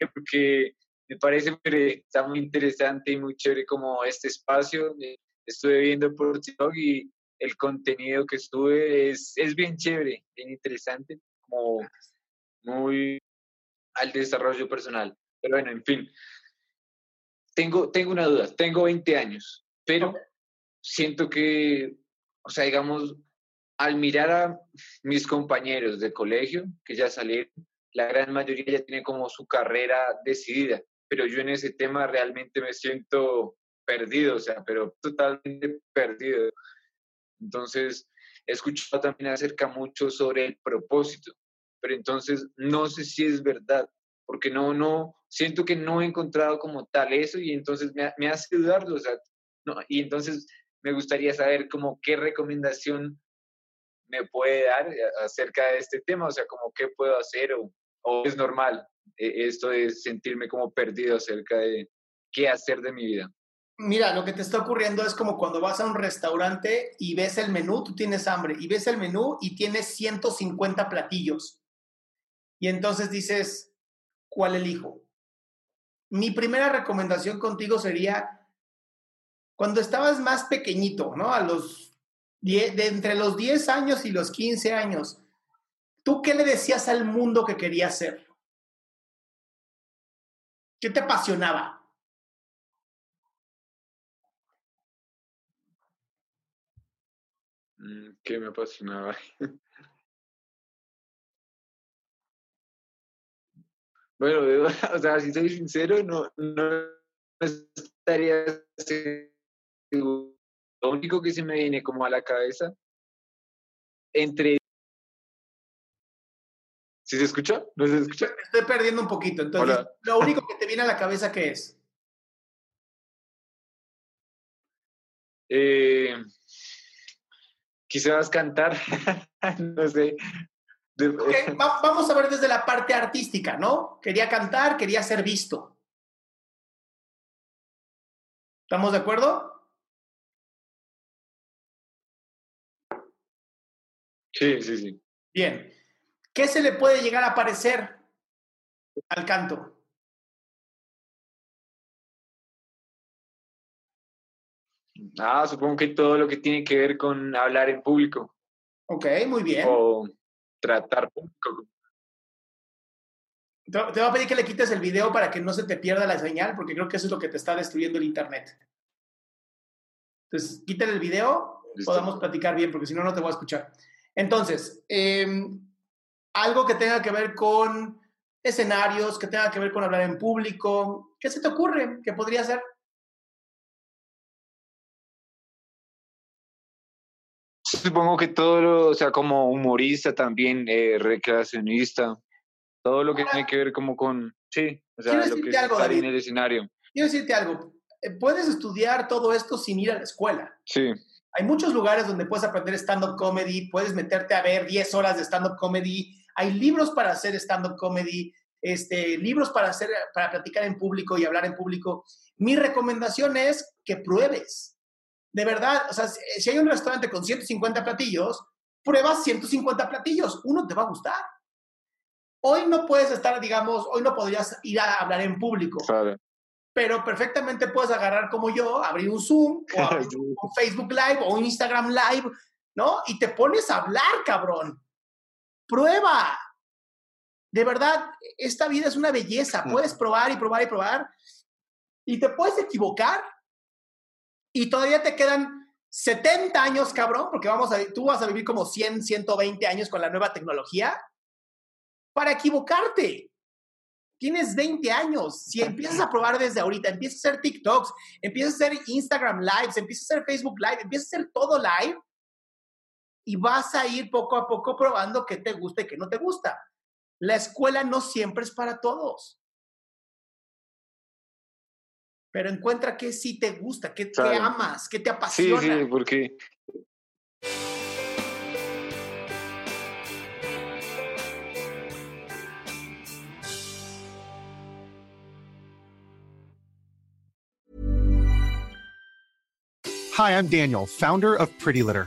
porque me parece que está muy interesante y muy chévere como este espacio. Estuve viendo por TikTok y el contenido que estuve es, es bien chévere, bien interesante, como muy al desarrollo personal. Pero bueno, en fin. Tengo, tengo una duda, tengo 20 años, pero siento que, o sea, digamos, al mirar a mis compañeros de colegio que ya salieron, la gran mayoría ya tiene como su carrera decidida, pero yo en ese tema realmente me siento perdido, o sea, pero totalmente perdido. Entonces, he escuchado también acerca mucho sobre el propósito, pero entonces no sé si es verdad, porque no, no, siento que no he encontrado como tal eso y entonces me, me hace dudarlo, o sea, no, y entonces me gustaría saber como qué recomendación me puede dar acerca de este tema, o sea, como qué puedo hacer o, o es normal eh, esto de sentirme como perdido acerca de qué hacer de mi vida? Mira, lo que te está ocurriendo es como cuando vas a un restaurante y ves el menú, tú tienes hambre, y ves el menú y tienes 150 platillos. Y entonces dices, ¿cuál elijo? Mi primera recomendación contigo sería, cuando estabas más pequeñito, ¿no? A los, de entre los 10 años y los 15 años, ¿Tú qué le decías al mundo que querías ser? ¿Qué te apasionaba? Mm, ¿Qué me apasionaba? bueno, o sea, si soy sincero, no, no estaría seguro. Lo único que se me viene como a la cabeza, entre ¿Sí se escucha? ¿No se escucha? Estoy perdiendo un poquito. Entonces, lo único que te viene a la cabeza, ¿qué es? Eh, quizás cantar, no sé. vamos a ver desde la parte artística, ¿no? Quería cantar, quería ser visto. ¿Estamos de acuerdo? Sí, sí, sí. Bien. ¿Qué se le puede llegar a parecer al canto? Ah, supongo que todo lo que tiene que ver con hablar en público. Ok, muy bien. O tratar público. Te, voy a pedir que le quites el video para que no se te pierda la señal, porque creo que eso es lo que te está destruyendo el internet. Entonces, quítale el video, podamos platicar bien, porque si no, no te voy a escuchar. Entonces, eh, algo que tenga que ver con escenarios, que tenga que ver con hablar en público. ¿Qué se te ocurre que podría ser? Supongo que todo, lo, o sea, como humorista también, eh, recreacionista, todo lo que tiene que ver como con, sí, o sea, lo que algo, en el escenario. Quiero decirte algo, eh, puedes estudiar todo esto sin ir a la escuela. Sí. Hay muchos lugares donde puedes aprender stand-up comedy, puedes meterte a ver 10 horas de stand-up comedy, hay libros para hacer stand-up comedy, este, libros para, hacer, para platicar en público y hablar en público. Mi recomendación es que pruebes. De verdad, o sea, si hay un restaurante con 150 platillos, pruebas 150 platillos, uno te va a gustar. Hoy no puedes estar, digamos, hoy no podrías ir a hablar en público. Pero perfectamente puedes agarrar como yo, abrir un Zoom o abrir un Facebook Live o un Instagram Live, ¿no? Y te pones a hablar, cabrón. Prueba. De verdad, esta vida es una belleza. Puedes probar y probar y probar. Y te puedes equivocar. Y todavía te quedan 70 años, cabrón, porque vamos a, tú vas a vivir como 100, 120 años con la nueva tecnología para equivocarte. Tienes 20 años. Si empiezas a probar desde ahorita, empiezas a hacer TikToks, empiezas a hacer Instagram Lives, empiezas a hacer Facebook Live, empiezas a hacer todo live y vas a ir poco a poco probando qué te gusta y qué no te gusta. La escuela no siempre es para todos. Pero encuentra qué sí te gusta, qué te amas, qué te apasiona. Sí, sí, porque Hi, I'm Daniel, founder of Pretty Litter.